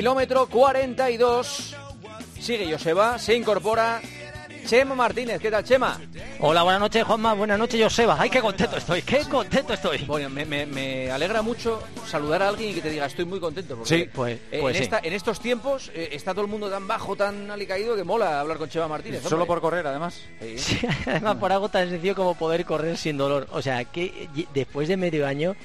Kilómetro 42. Sigue Joseba, se incorpora Chema Martínez. ¿Qué tal, Chema? Hola, buenas noches, Juanma. Buenas noches, Joseba. Ay, qué contento estoy, qué contento estoy. Bueno, me, me- me alegra mucho saludar a alguien y que te diga estoy muy contento. Porque, Sí, pues- eh, pues en, sí. esta- en estos tiempos eh, está todo el mundo tan bajo, tan alicaído que mola hablar con Chema Martínez. Solo hombre. por correr, además. Sí. Sí, además por algo tan sencillo como poder correr sin dolor. O sea, que después de medio año,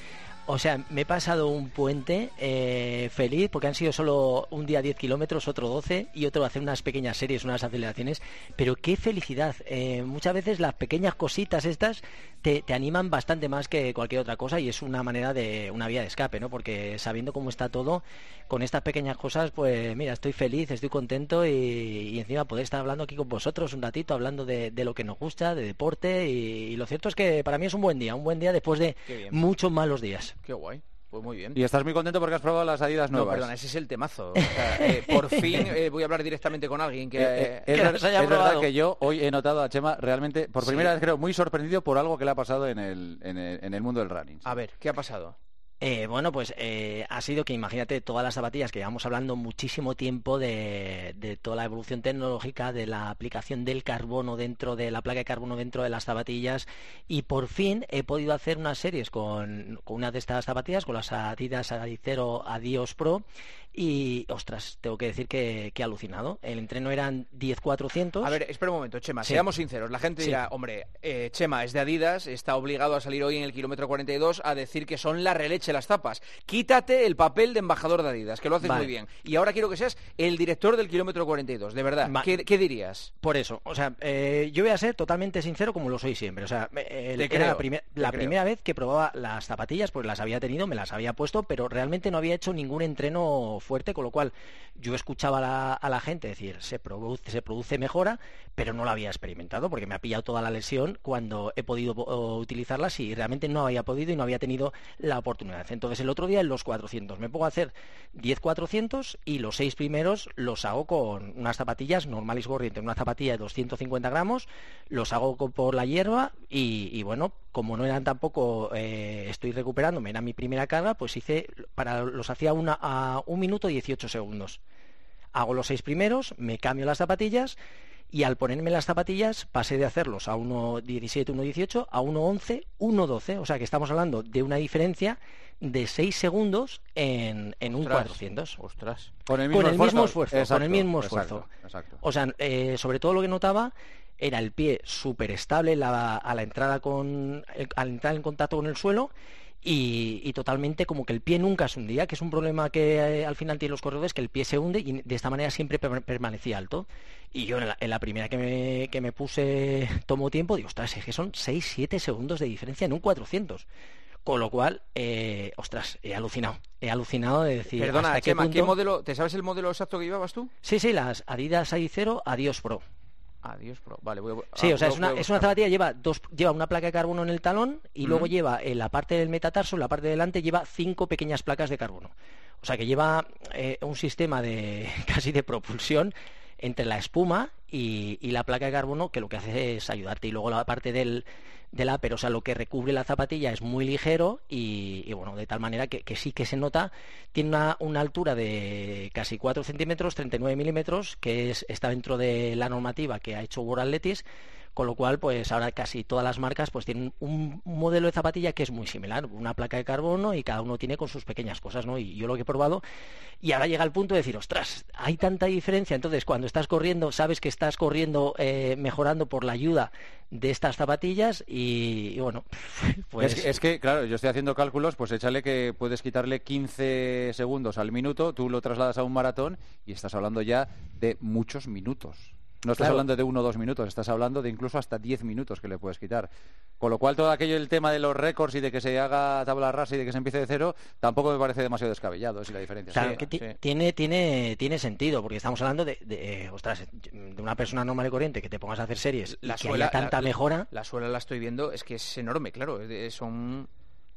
o sea, me he pasado un puente eh, feliz porque han sido solo un día 10 kilómetros, otro 12 y otro hacer unas pequeñas series, unas aceleraciones. Pero qué felicidad. Eh, muchas veces las pequeñas cositas estas te, te animan bastante más que cualquier otra cosa y es una manera de, una vía de escape, ¿no? Porque sabiendo cómo está todo, con estas pequeñas cosas, pues mira, estoy feliz, estoy contento y, y encima poder estar hablando aquí con vosotros un ratito, hablando de, de lo que nos gusta, de deporte y, y lo cierto es que para mí es un buen día, un buen día después de muchos malos días. Qué guay. Pues muy bien. Y estás muy contento porque has probado las Adidas No, nuevas. perdona, ese es el temazo. O sea, eh, por fin eh, voy a hablar directamente con alguien que... Eh, eh, es, que haya es verdad que yo hoy he notado a Chema realmente, por Sí. primera vez creo, muy sorprendido por algo que le ha pasado en el, en el, en el mundo del running. A ver, ¿qué ha pasado? Eh, bueno, pues eh, ha sido que imagínate todas las zapatillas que llevamos hablando muchísimo tiempo de, de toda la evolución tecnológica, de la aplicación del carbono dentro de la placa de carbono dentro de las zapatillas y por fin he podido hacer unas series con, con una de estas zapatillas, con las Adidas Adicero Adios Pro y ostras, tengo que decir que, que he alucinado. El entreno eran 10-400. A ver, espera un momento, Chema, Sí. seamos sinceros. La gente Sí. dirá, hombre, eh, Chema es de Adidas, está obligado a salir hoy en el kilómetro 42 a decir que son la releche las tapas. Quítate el papel de embajador de Adidas, que lo haces Vale. muy bien. Y ahora quiero que seas el director del kilómetro 42, de verdad. Va- ¿Qué, qué dirías? Por eso, o sea, eh, yo voy a ser totalmente sincero como lo soy siempre. O sea, eh, era creo, la, primer- la primera vez que probaba las zapatillas, pues las había tenido, me las había puesto, pero realmente no había hecho ningún entreno fuerte, con lo cual yo escuchaba a la, a la gente decir, se produce, se produce mejora, pero no lo había experimentado porque me ha pillado toda la lesión cuando he podido utilizarlas y realmente no había podido y no había tenido la oportunidad. Entonces el otro día en los 400 me pongo a hacer 10 400 y los seis primeros los hago con unas zapatillas normales corrientes, una zapatilla de 250 gramos, los hago por la hierba y, y bueno, como no eran tampoco, eh, estoy recuperándome, era mi primera carga, pues hice, para los hacía una, a un minuto 18 segundos. Hago los seis primeros, me cambio las zapatillas y al ponerme las zapatillas pasé de hacerlos a 1.17, 1.18 a 1.11, 1.12. O sea que estamos hablando de una diferencia de 6 segundos en, en un Ostras. 400. Ostras. Con el Con el mismo esfuerzo, con el mismo esfuerzo. exacto. O sea, eh, sobre todo lo que notaba era el pie súper estable la- a la entrada con, el- al entrar en contacto con el suelo y, y totalmente como que el pie nunca se hundía, que es un problema que eh, al final tienen los corredores, que el pie se hunde y de esta manera siempre per- permanecía alto. Y yo en la, en la primera que me, que me puse, tomó tiempo, digo, ostras, es que son 6-7 segundos de diferencia en un 400. Con lo cual, eh, ostras, he alucinado. He alucinado de decir, Perdona, ¿hasta qué Chema, ¿qué punto? modelo, ¿te sabes el modelo exacto que llevabas tú? Sí, sí, las Adidas Adicero Adios Pro. Adiós, Pro. Vale, voy a... Sí, ah, o sea, es una, es una zapatilla, lleva, dos, lleva una placa de carbono en el talón y luego lleva en la parte del metatarso, en la parte de delante, lleva cinco pequeñas placas de carbono. O sea que lleva eh, un sistema de casi de propulsión entre la espuma y, y la placa de carbono que lo que hace es ayudarte. Y luego la parte del, del upper, o sea, lo que recubre la zapatilla es muy ligero y, bueno, de tal manera que, sí que se nota, tiene una, una altura de casi 4 centímetros, 39 milímetros, que es, está dentro de la normativa que ha hecho World Athletics, con lo cual, pues ahora casi todas las marcas pues tienen un modelo de zapatilla que es muy similar, una placa de carbono y cada uno tiene con sus pequeñas cosas, ¿no? Y yo lo que he probado, y ahora llega el punto de decir, ostras, hay tanta diferencia, entonces cuando estás corriendo, sabes que estás corriendo eh, mejorando por la ayuda de estas zapatillas y, y bueno, pues... es, que, es que, claro, yo estoy haciendo cálculos, pues échale que puedes quitarle 15 segundos al minuto, tú lo trasladas a un maratón y estás hablando ya de muchos minutos. No estás Claro. hablando de uno o dos minutos, estás hablando de incluso hasta 10 minutos que le puedes quitar. Con lo cual, todo aquello, el tema de los récords y de que se haga tabla rasa y de que se empiece de cero, tampoco me parece demasiado descabellado, si la diferencia. Claro, Sí, que sí. tiene, tiene, tiene sentido, porque estamos hablando de, de, eh, ostras, de una persona normal y corriente que te pongas a hacer series La y que suela, haya tanta la- mejora. La suela la estoy viendo, es que es enorme, claro. es Son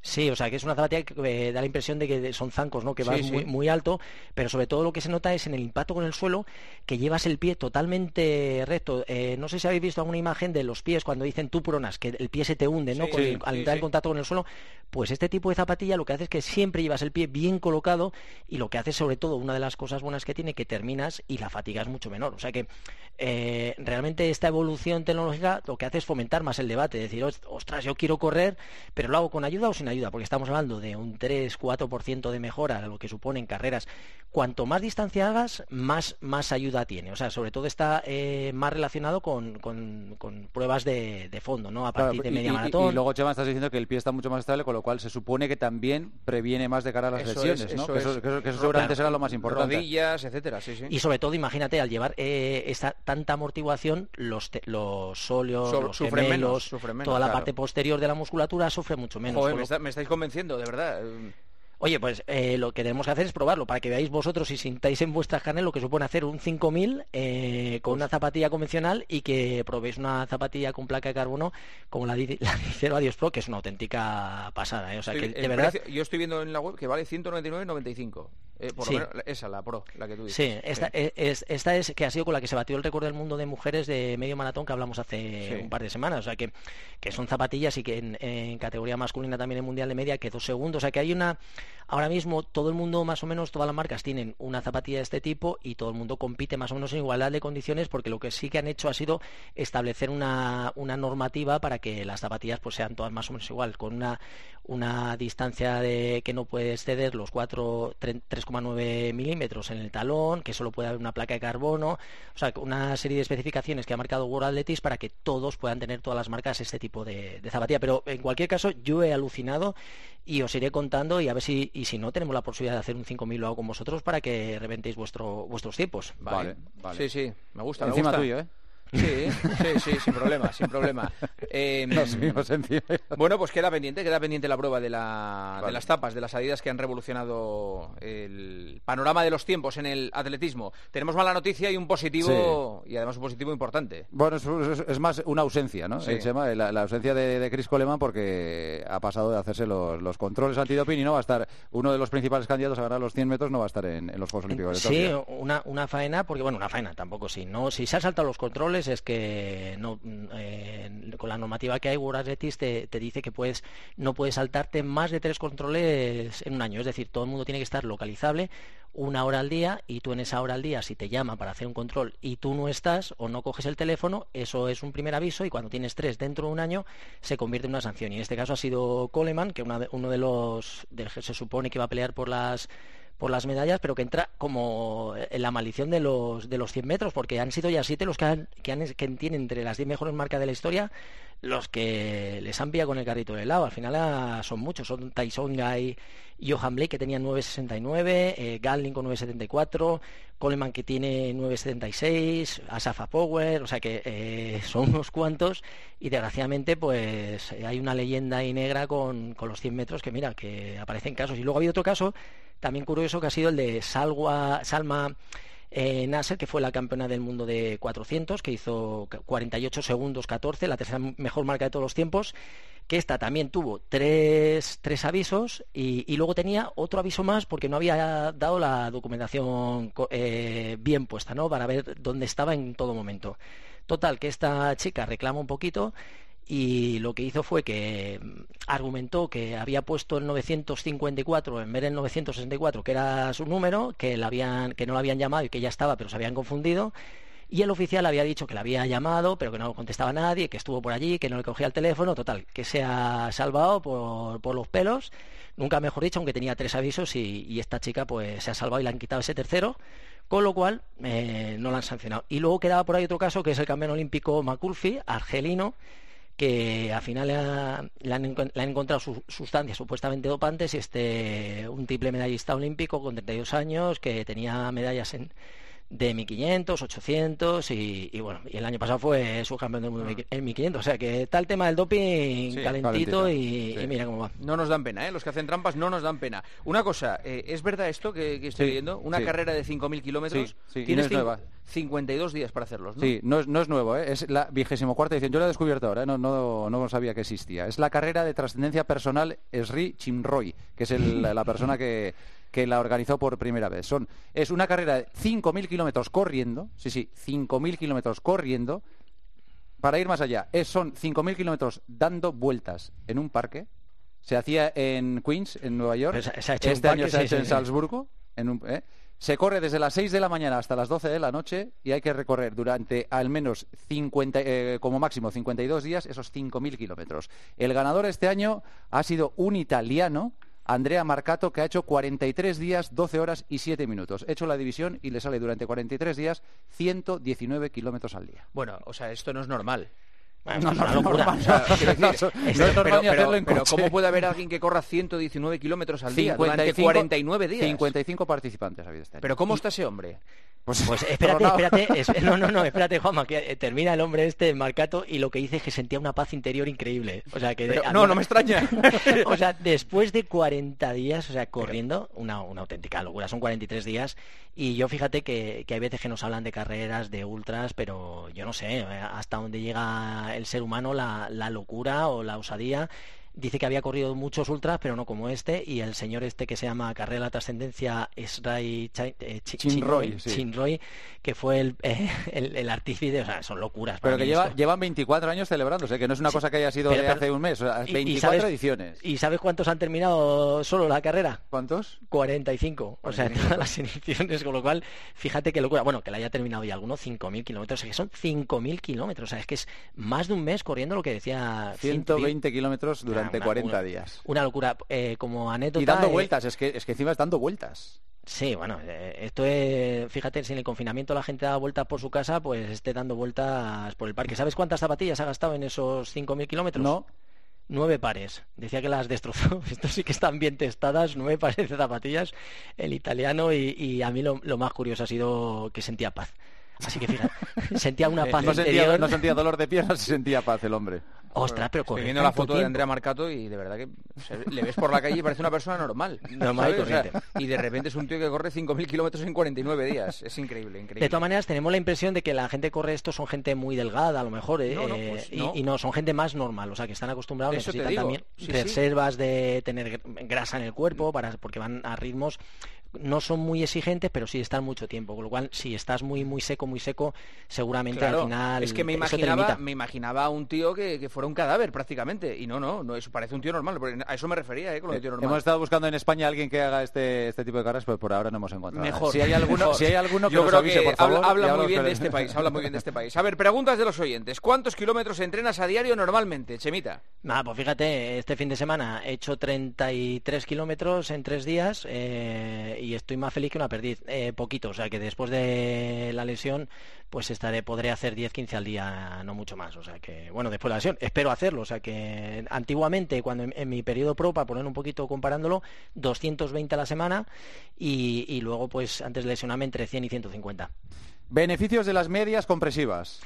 Sí, o sea, que es una zapatilla que eh, da la impresión de que son zancos, ¿no? Que vas muy, muy, alto, pero sobre todo lo que se nota es en el impacto con el suelo que llevas el pie totalmente recto. Eh, no sé si habéis visto alguna imagen de los pies cuando dicen tú pronas, que el pie se te hunde, ¿no? al entrar en contacto con el suelo. Pues este tipo de zapatilla lo que hace es que siempre llevas el pie bien colocado y lo que hace sobre todo, una de las cosas buenas que tiene, que terminas y la fatiga es mucho menor. O sea que eh, realmente esta evolución tecnológica lo que hace es fomentar más el debate, decir, ostras, yo quiero correr, pero lo hago con ayuda o sin ayuda, porque estamos hablando de un 3-4% de mejora, lo que supone en carreras. Cuanto más distancia hagas, más, más ayuda tiene. O sea, sobre todo está eh, más relacionado con, pruebas de, fondo, ¿no? A partir de media maratón. Y, luego, Chema, estás diciendo que el pie está mucho más estable, con lo cual se supone que también previene más de cara a las lesiones, ¿no? que, eso, seguramente será lo más importante. Rodillas, etcétera, Y sobre todo, imagínate, al llevar eh, esta tanta amortiguación, los, los sóleos, los sufren menos, toda la parte posterior de la musculatura sufre mucho menos. Joder, me, estáis convenciendo, de verdad. Oye, pues eh, lo que tenemos que hacer es probarlo para que veáis vosotros y sintáis en vuestras carnes lo que supone hacer un 5000 eh, con una zapatilla convencional y que probéis una zapatilla con placa de carbono como la, la Dicero Adios Pro, que es una auténtica pasada. ¿eh? O sea, que de verdad... yo estoy viendo en la web que vale 199,95. Eh, por lo menos esa, la Pro, la que tú dices. Sí, esta, Es, esta es que ha sido con la que se batió el récord del mundo de mujeres de medio maratón que hablamos hace un par de semanas. O sea, que, que son zapatillas y que en, en, categoría masculina también en mundial de media que dos segundos. O sea, que hay una Ahora mismo todo el mundo, más o menos, todas las marcas tienen una zapatilla de este tipo y todo el mundo compite más o menos en igualdad de condiciones porque lo que sí que han hecho ha sido establecer una, normativa para que las zapatillas pues sean todas más o menos igual, con una, una distancia de que no puede exceder los 3,9 milímetros en el talón, que solo puede haber una placa de carbono, o sea, una serie de especificaciones que ha marcado World Athletics para que todos puedan tener todas las marcas este tipo de, de zapatilla. Pero en cualquier caso, yo he alucinado y os iré contando y a ver si y si no tenemos la posibilidad de hacer un 5000 lo hago con vosotros para que reventéis vuestro, vuestros tiempos. Vale, vale. Sí, sí, me gusta. Encima me gusta. tuyo, ¿eh? Sí, sí, sí, sin problema, sin problema. Eh, bueno, pues queda pendiente, queda pendiente la prueba de, la, de las tapas, de las salidas que han revolucionado el panorama de los tiempos en el atletismo. Tenemos mala noticia y un positivo, y además un positivo importante. Bueno, es, más una ausencia, ¿no? la, ausencia de, Chris Coleman porque ha pasado de hacerse los, los, controles antidoping y no va a estar, uno de los principales candidatos a ganar los 100 metros no va a estar en, los Juegos Olímpicos de Sí, una, una faena, porque bueno, una faena tampoco, sí, no, si se han saltado los controles es que no, eh, con la normativa que hay, World Athletics te, dice que puedes, no puedes saltarte más de tres controles en un año. Es decir, todo el mundo tiene que estar localizable una hora al día y tú en esa hora al día, si te llama para hacer un control y tú no estás o no coges el teléfono, eso es un primer aviso y cuando tienes tres dentro de un año se convierte en una sanción. Y en este caso ha sido Coleman, que uno de los se supone que va a pelear por las por las medallas, pero que entra como en la maldición de los, de los 100 metros, porque han sido ya siete los que, han, que, han, que tienen entre las 10 mejores marcas de la historia los que les han pillado con el carrito de helado. Al final ah, son muchos, son Tyson Guy y Johan Blake que tenían 9.69, eh, con 9.74, Coleman que tiene 9.76, Asafa Power, o sea que eh, son unos cuantos y desgraciadamente pues hay una leyenda ahí negra con, con los 100 metros que mira, que aparecen casos. Y luego había otro caso también curioso que ha sido el de Salma eh, Nasser, que fue la campeona del mundo de 400, que hizo 48 segundos 14, la tercera mejor marca de todos los tiempos, que esta también tuvo tres, tres avisos y, luego tenía otro aviso más porque no había dado la documentación eh, bien puesta, ¿no? Para ver dónde estaba en todo momento. Total, que esta chica reclama un poquito y lo que hizo fue que mm, argumentó que había puesto el 954 en vez del 964, que era su número, que, que no lo habían llamado y que ya estaba, pero se habían confundido. Y el oficial había dicho que le había llamado, pero que no contestaba nadie, que estuvo por allí, que no le cogía el teléfono, total, que se ha salvado por, los pelos, nunca mejor dicho, aunque tenía tres avisos y, esta chica pues se ha salvado y le han quitado ese tercero, con lo cual eh, no la han sancionado. Y luego quedaba por ahí otro caso, que es el campeón olímpico Maculfi, argelino, que al final le, han, encontrado sustancias supuestamente dopantes y este un triple medallista olímpico con 32 años que tenía medallas en de 1500, 800 y, y, bueno, y el año pasado fue subcampeón del mundo ah. en 1500. O sea que está el tema del doping calentito, y, mira cómo va. No nos dan pena, ¿eh? los que hacen trampas no nos dan pena. Una cosa, eh, ¿es verdad esto que, estoy viendo? Una carrera de 5.000 kilómetros. Tienes 52 días para hacerlos, ¿no? Sí, no es, no es nuevo, ¿eh? es la vigésimo cuarta edición. Yo la he descubierto ahora, ¿eh? no, no, no sabía que existía. Es la carrera de trascendencia personal Sri Chimroy, que es la persona que que la organizó por primera vez. Son, es una carrera de 5.000 kilómetros corriendo, sí, sí, 5.000 kilómetros corriendo. Para ir más allá, es, son 5.000 kilómetros dando vueltas en un parque. Se hacía en Queens, en Nueva York. este año se ha hecho en Salzburgo. En un, ¿eh? Se corre desde las 6 de la mañana hasta las 12 de la noche y hay que recorrer durante al menos 50, eh, como máximo 52 días esos 5.000 kilómetros. El ganador este año ha sido un italiano Andrea Marcato, que ha hecho 43 días, 12 horas y 7 minutos. Ha hecho la división y le sale durante 43 días 119 kilómetros al día. Bueno, o sea, esto no es normal. No, no, locura. pero, ¿cómo puede haber alguien que corra 119 kilómetros al día durante 49 días? 55 participantes ha habido este año. ¿Pero cómo está ese hombre? Pues, pues espérate, espérate, no, no, no, espérate, Juanma, que eh, termina el hombre este, Marcato, y lo que dice es que sentía una paz interior increíble. O sea, que... no, no me extraña. o sea, después de 40 días, o sea, corriendo, una, una auténtica locura, son 43 días, y yo fíjate que, que hay veces que nos hablan de carreras, de ultras, pero yo no sé, eh, hasta dónde llega el ser humano, la, locura o la osadía dice que había corrido muchos ultras, pero no como este, y el señor este que se llama Carrera de la Trascendencia Esrai eh, Chinroy, Chinroy, que fue el, eh, el, artífice, o sea, son locuras. Pero que lleva, llevan 24 años celebrándose, que no es una cosa que haya sido de hace un mes, o sea, 24 ediciones. ¿Y sabes cuántos han terminado solo la carrera? ¿Cuántos? 45, o sea, todas las ediciones, con lo cual, fíjate qué locura. Bueno, que la haya terminado ya alguno, 5.000 kilómetros, o sea, que son 5.000 kilómetros, o sea, es que es más de un mes corriendo lo que decía... 120 kilómetros durante de 40 días. Una locura. Eh, como anécdota... Y dando vueltas, es que, es que encima es dando vueltas. Sí, bueno, eh, esto es, fíjate, si en el confinamiento la gente da vueltas por su casa, pues esté dando vueltas por el parque. ¿Sabes cuántas zapatillas ha gastado en esos 5.000 kilómetros? No. Nueve pares. Decía que las destrozó. Esto sí que están bien testadas. Nueve pares de zapatillas, el italiano. Y, a mí lo, más curioso ha sido que sentía paz. Así que fíjate, sentía una eh, paz no Sentía, no sentía dolor de piernas, sentía paz el hombre. Ostras, pero Estoy viendo la foto de Andrea Marcato y de verdad que le ves por la calle y parece una persona normal. Normal y de repente es un tío que corre 5.000 kilómetros en 49 días. Es increíble, increíble. De todas maneras, tenemos la impresión de que la gente que corre esto son gente muy delgada, a lo mejor, ¿eh? Pues y, no, son gente más normal, o sea, que están acostumbrados, Eso necesitan también reservas de tener grasa en el cuerpo, para, porque van a ritmos no son muy exigentes, pero sí están mucho tiempo. Con lo cual, si estás muy muy seco, muy seco, seguramente al final. Es que me imaginaba, me imaginaba a un tío que, fuera un cadáver prácticamente. Y no, no, no, eso parece un tío normal. A eso me refería, ¿eh? Con lo de tío normal. Hemos estado buscando en España a alguien que haga este, este tipo de carreras, pero por ahora no hemos encontrado. Mejor. Si hay alguno, Si hay alguno que Yo creo que por favor, habla, muy bien de este país. Habla muy bien de este país. A ver, preguntas de los oyentes. ¿Cuántos kilómetros entrenas a diario normalmente, Chemita? Nada, pues fíjate, este fin de semana he hecho 33 kilómetros en tres días eh, y estoy más feliz que una perdí eh, poquito, o sea que después de la lesión pues estaré podré hacer 10-15 al día, no mucho más, o sea que bueno, después de la lesión espero hacerlo, o sea que antiguamente cuando en, mi periodo pro para poner un poquito comparándolo, 220 a la semana y, y luego pues antes de lesionarme entre 100 y 150. Beneficios de las medias compresivas.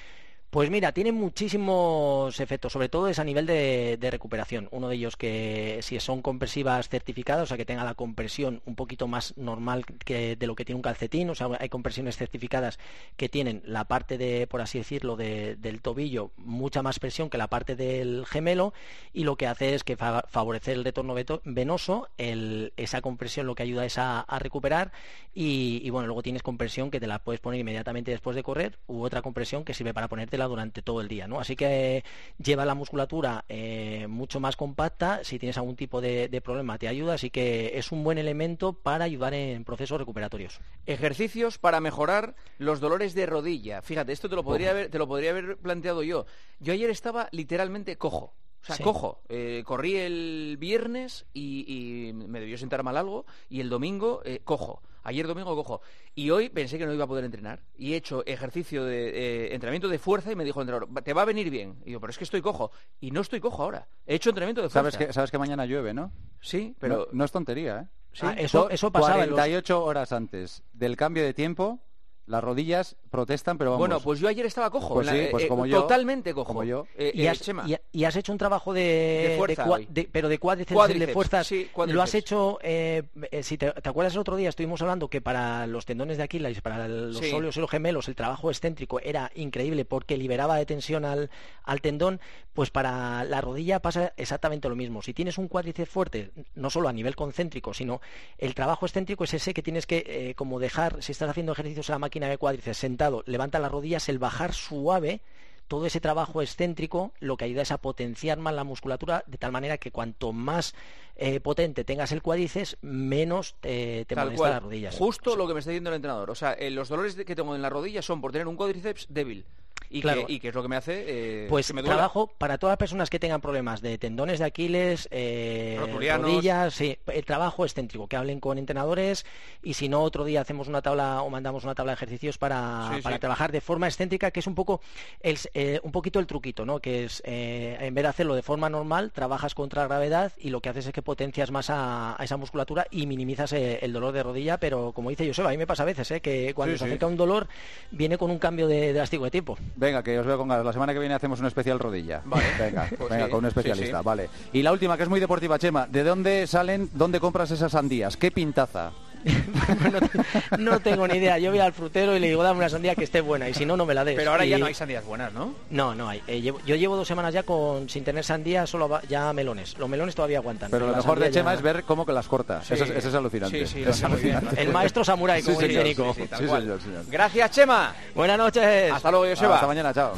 Pues mira, tiene muchísimos efectos, sobre todo es a nivel de, recuperación. Uno de ellos que si son compresivas certificadas, o sea que tenga la compresión un poquito más normal que de lo que tiene un calcetín, o sea, hay compresiones certificadas que tienen la parte de, por así decirlo, del tobillo mucha más presión que la parte del gemelo y lo que hace es que favorecer el retorno venoso, esa compresión lo que ayuda es a, recuperar y, y bueno, luego tienes compresión que te la puedes poner inmediatamente después de correr u otra compresión que sirve para ponerte durante todo el día, ¿no? Así que lleva la musculatura eh, mucho más compacta, si tienes algún tipo de, problema te ayuda, así que es un buen elemento para ayudar en procesos recuperatorios. Ejercicios para mejorar los dolores de rodilla. Fíjate, esto te lo podría, haber, te lo podría haber planteado yo. Yo ayer estaba literalmente cojo. O sea, cojo. Eh, corrí el viernes y, me debió sentar mal algo y el domingo eh, cojo. Ayer domingo cojo. Y hoy pensé que no iba a poder entrenar. Y he hecho ejercicio de eh, entrenamiento de fuerza y me dijo el entrenador, te va a venir bien. Y yo, pero es que estoy cojo. Y no estoy cojo ahora. He hecho entrenamiento de fuerza. Sabes que, sabes que mañana llueve, ¿no? Sí, pero... No, es tontería, ¿eh? ¿Sí? Ah, eso, eso pasaba 48 horas antes del cambio de tiempo Las rodillas protestan, pero vamos. Bueno, pues yo ayer estaba cojo. Pues sí, pues eh, yo. Totalmente cojo. Como yo. Eh, y, has, Chema. y- y has hecho un trabajo de, De fuerza de- pero de cuádriceps, Cuádriceps, de fuerzas. sí, lo has cuádriceps. hecho, eh, eh, si te, te acuerdas el otro día estuvimos hablando que para los tendones de Aquiles, para los Sí. óleos y los gemelos, el trabajo excéntrico era increíble porque liberaba de tensión al, al tendón, pues para la rodilla pasa exactamente lo mismo. Si tienes un cuádriceps fuerte, no solo a nivel concéntrico, sino el trabajo excéntrico es ese que tienes que eh, como dejar, si estás haciendo ejercicios en la máquina de cuádriceps sentado, levanta las rodillas, el bajar suave todo ese trabajo excéntrico lo que ayuda es a potenciar más la musculatura de tal manera que cuanto más eh, potente tengas el cuádriceps, menos eh, te molesta cual. las rodillas. Justo lo que me está diciendo el entrenador. O sea, eh, los dolores que tengo en la rodilla son por tener un cuádriceps débil. Y, Claro. que, y que es lo que me hace eh, Pues que me duela. trabajo para todas las personas que tengan problemas de tendones de Aquiles, eh, rodillas, sí, el trabajo excéntrico, que hablen con entrenadores y si no otro día hacemos una tabla o mandamos una tabla de ejercicios para, Sí, para sí. trabajar de forma excéntrica, que es un poco el, eh, un poquito el truquito, ¿no? Que es eh, en vez de hacerlo de forma normal, trabajas contra gravedad y lo que haces es que potencias más a, a esa musculatura y minimizas eh, el dolor de rodilla, pero como dice Joseba, a mí me pasa a veces, ¿eh? que cuando Sí, se sí. acerca un dolor viene con un cambio de drástico de tiempo. Venga, que os veo con ganas. La semana que viene hacemos un especial rodilla. Vale. Venga, Pues venga, sí, con un sí, especialista, sí. vale. Y la última, que es muy deportiva, Chema. ¿De dónde salen, dónde compras esas sandías? ¿Qué pintaza? No, no tengo ni idea. Yo voy al frutero y le digo, dame una sandía que esté buena y si no, no me la des. Pero ahora ya no hay sandías buenas, ¿no? No, no hay. Eh, llevo- yo llevo dos semanas ya con sin tener sandía, solo va- ya melones. Los melones todavía aguantan. Pero lo mejor de Chema ya- es ver cómo que las corta. Sí. Eso, es, eso es alucinante. Sí, sí, Es bien. alucinante. El maestro samurái, Sí, como dice señor, Nico. Sí, sí, tal Sí, cual. señor, señor. Gracias, Chema. Buenas noches. Hasta luego, Joseba. Hasta mañana, chao.